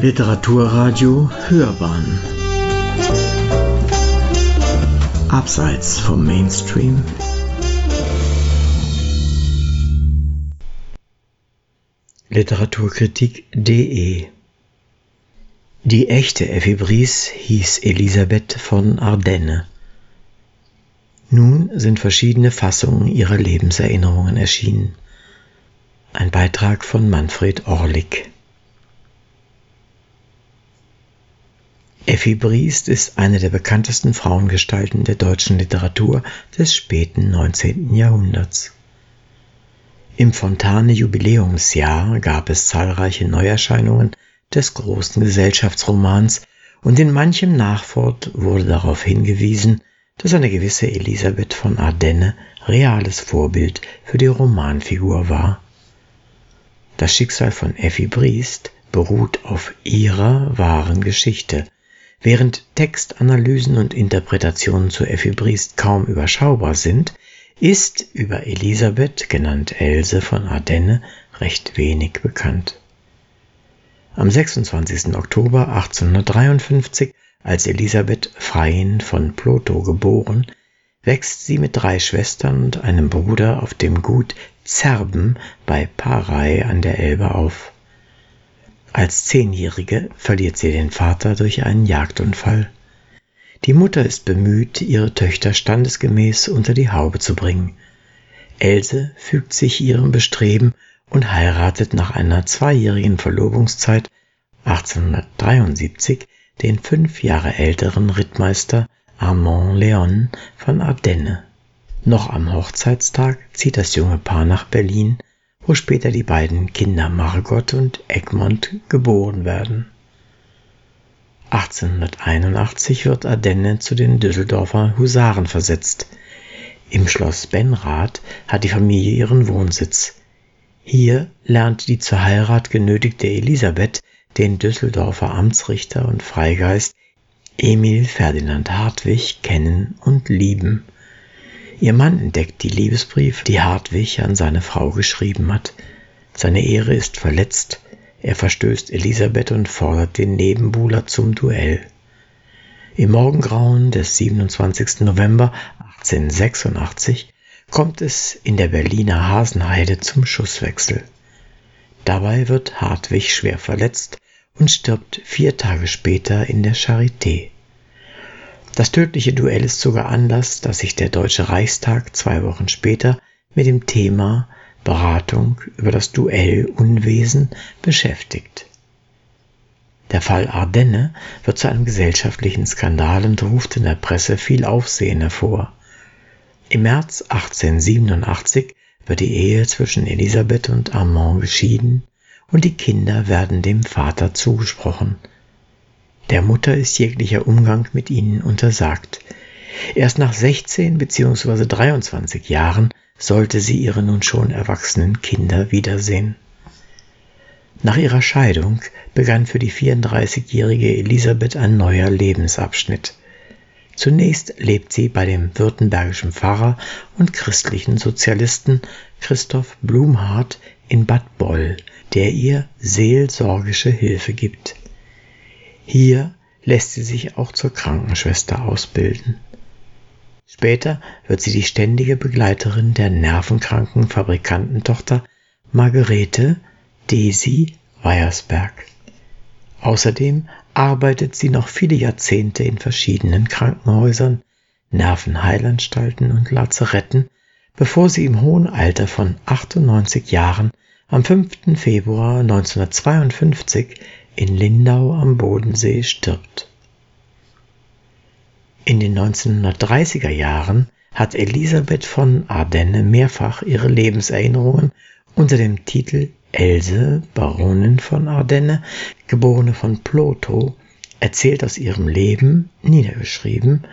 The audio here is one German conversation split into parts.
Literaturradio Hörbahn Abseits vom Mainstream Literaturkritik.de Die echte Effi Bries hieß Elisabeth von Ardenne. Nun sind verschiedene Fassungen ihrer Lebenserinnerungen erschienen. Ein Beitrag von Manfred Orlik. Effi Briest ist eine der bekanntesten Frauengestalten der deutschen Literatur des späten 19. Jahrhunderts. Im Fontane Jubiläumsjahr gab es zahlreiche Neuerscheinungen des großen Gesellschaftsromans und in manchem Nachwort wurde darauf hingewiesen, dass eine gewisse Elisabeth von Ardenne reales Vorbild für die Romanfigur war. Das Schicksal von Effi Briest beruht auf ihrer wahren Geschichte – Während Textanalysen und Interpretationen zu Effi kaum überschaubar sind, ist über Elisabeth, genannt Else von Ardenne, recht wenig bekannt. Am 26. Oktober 1853, als Elisabeth Freien von Ploto geboren, wächst sie mit drei Schwestern und einem Bruder auf dem Gut Zerben bei Parei an der Elbe auf. Als Zehnjährige verliert sie den Vater durch einen Jagdunfall. Die Mutter ist bemüht, ihre Töchter standesgemäß unter die Haube zu bringen. Else fügt sich ihrem Bestreben und heiratet nach einer zweijährigen Verlobungszeit 1873 den fünf Jahre älteren Rittmeister Armand Leon von Ardenne. Noch am Hochzeitstag zieht das junge Paar nach Berlin, wo später die beiden Kinder Margot und Egmont geboren werden. 1881 wird Ardenne zu den Düsseldorfer Husaren versetzt. Im Schloss Benrath hat die Familie ihren Wohnsitz. Hier lernt die zur Heirat genötigte Elisabeth den Düsseldorfer Amtsrichter und Freigeist Emil Ferdinand Hartwig kennen und lieben. Ihr Mann entdeckt die Liebesbrief, die Hartwig an seine Frau geschrieben hat. Seine Ehre ist verletzt, er verstößt Elisabeth und fordert den Nebenbuhler zum Duell. Im Morgengrauen des 27. November 1886 kommt es in der Berliner Hasenheide zum Schusswechsel. Dabei wird Hartwig schwer verletzt und stirbt vier Tage später in der Charité. Das tödliche Duell ist sogar Anlass, dass sich der Deutsche Reichstag zwei Wochen später mit dem Thema Beratung über das Duellunwesen beschäftigt. Der Fall Ardenne wird zu einem gesellschaftlichen Skandal und ruft in der Presse viel Aufsehen hervor. Im März 1887 wird die Ehe zwischen Elisabeth und Armand geschieden und die Kinder werden dem Vater zugesprochen. Der Mutter ist jeglicher Umgang mit ihnen untersagt. Erst nach 16 bzw. 23 Jahren sollte sie ihre nun schon erwachsenen Kinder wiedersehen. Nach ihrer Scheidung begann für die 34-jährige Elisabeth ein neuer Lebensabschnitt. Zunächst lebt sie bei dem württembergischen Pfarrer und christlichen Sozialisten Christoph Blumhardt in Bad Boll, der ihr seelsorgische Hilfe gibt. Hier lässt sie sich auch zur Krankenschwester ausbilden. Später wird sie die ständige Begleiterin der nervenkranken Fabrikantentochter Margarete Desi Weiersberg. Außerdem arbeitet sie noch viele Jahrzehnte in verschiedenen Krankenhäusern, Nervenheilanstalten und Lazaretten, bevor sie im hohen Alter von 98 Jahren am 5. Februar 1952 in Lindau am Bodensee stirbt. In den 1930er Jahren hat Elisabeth von Ardenne mehrfach ihre Lebenserinnerungen unter dem Titel Else, Baronin von Ardenne, geborene von Ploto, erzählt aus ihrem Leben, niedergeschrieben,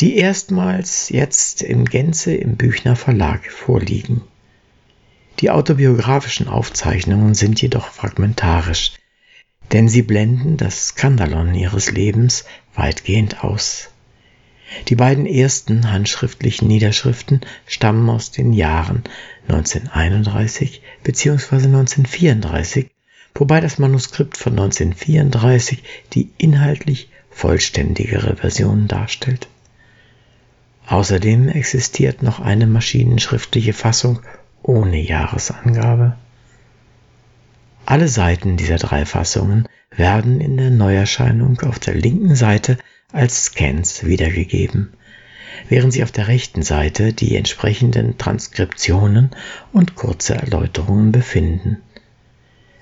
die erstmals jetzt in Gänze im Büchner Verlag vorliegen. Die autobiografischen Aufzeichnungen sind jedoch fragmentarisch, denn sie blenden das Skandalon ihres Lebens weitgehend aus. Die beiden ersten handschriftlichen Niederschriften stammen aus den Jahren 1931 bzw. 1934, wobei das Manuskript von 1934 die inhaltlich vollständigere Version darstellt. Außerdem existiert noch eine maschinenschriftliche Fassung ohne Jahresangabe. Alle Seiten dieser drei Fassungen werden in der Neuerscheinung auf der linken Seite als Scans wiedergegeben, während sie auf der rechten Seite die entsprechenden Transkriptionen und kurze Erläuterungen befinden.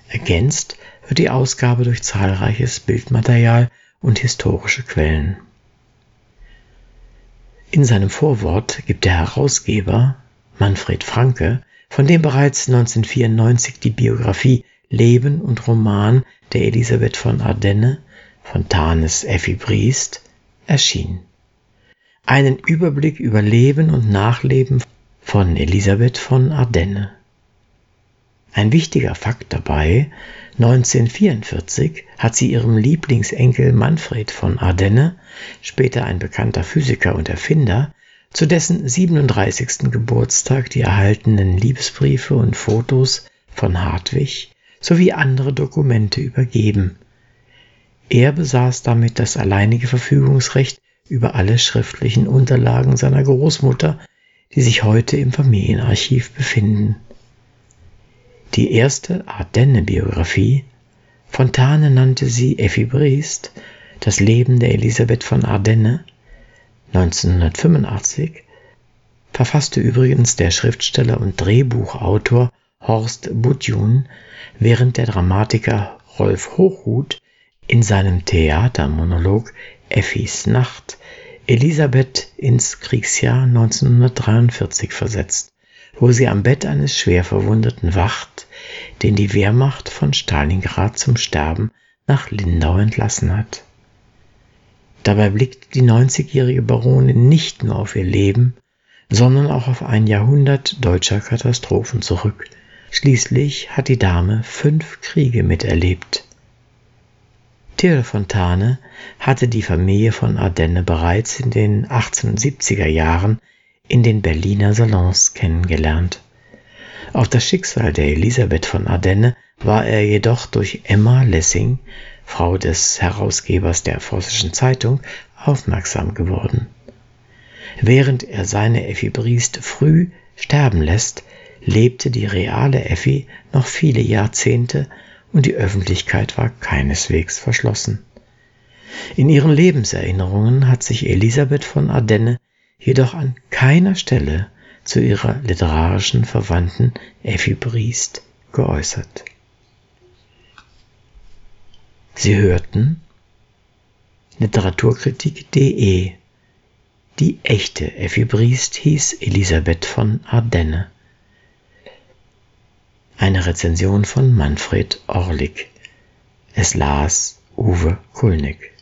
Ergänzt wird die Ausgabe durch zahlreiches Bildmaterial und historische Quellen. In seinem Vorwort gibt der Herausgeber Manfred Franke, von dem bereits 1994 die Biografie Leben und Roman der Elisabeth von Ardenne von Thanes Effi Briest erschien. Einen Überblick über Leben und Nachleben von Elisabeth von Ardenne. Ein wichtiger Fakt dabei, 1944 hat sie ihrem Lieblingsenkel Manfred von Ardenne, später ein bekannter Physiker und Erfinder, zu dessen 37. Geburtstag die erhaltenen Liebesbriefe und Fotos von Hartwig sowie andere Dokumente übergeben. Er besaß damit das alleinige Verfügungsrecht über alle schriftlichen Unterlagen seiner Großmutter, die sich heute im Familienarchiv befinden. Die erste Ardenne-Biografie, Fontane nannte sie Effi Briest, das Leben der Elisabeth von Ardenne, 1985, verfasste übrigens der Schriftsteller und Drehbuchautor Horst Budjun, während der Dramatiker Rolf Hochhuth in seinem Theatermonolog Effis Nacht Elisabeth ins Kriegsjahr 1943 versetzt wo sie am Bett eines Schwerverwundeten wacht, den die Wehrmacht von Stalingrad zum Sterben nach Lindau entlassen hat. Dabei blickt die 90-jährige Baronin nicht nur auf ihr Leben, sondern auch auf ein Jahrhundert deutscher Katastrophen zurück. Schließlich hat die Dame fünf Kriege miterlebt. Theodor Fontane hatte die Familie von Ardenne bereits in den 1870er Jahren in den Berliner Salons kennengelernt. Auf das Schicksal der Elisabeth von Ardenne war er jedoch durch Emma Lessing, Frau des Herausgebers der Vossischen Zeitung, aufmerksam geworden. Während er seine Effi früh sterben lässt, lebte die reale Effi noch viele Jahrzehnte und die Öffentlichkeit war keineswegs verschlossen. In ihren Lebenserinnerungen hat sich Elisabeth von Ardenne jedoch an keiner Stelle zu ihrer literarischen Verwandten Effi Briest geäußert. Sie hörten Literaturkritik.de Die echte Effi Briest hieß Elisabeth von Ardenne. Eine Rezension von Manfred Orlik. Es las Uwe Kulnig.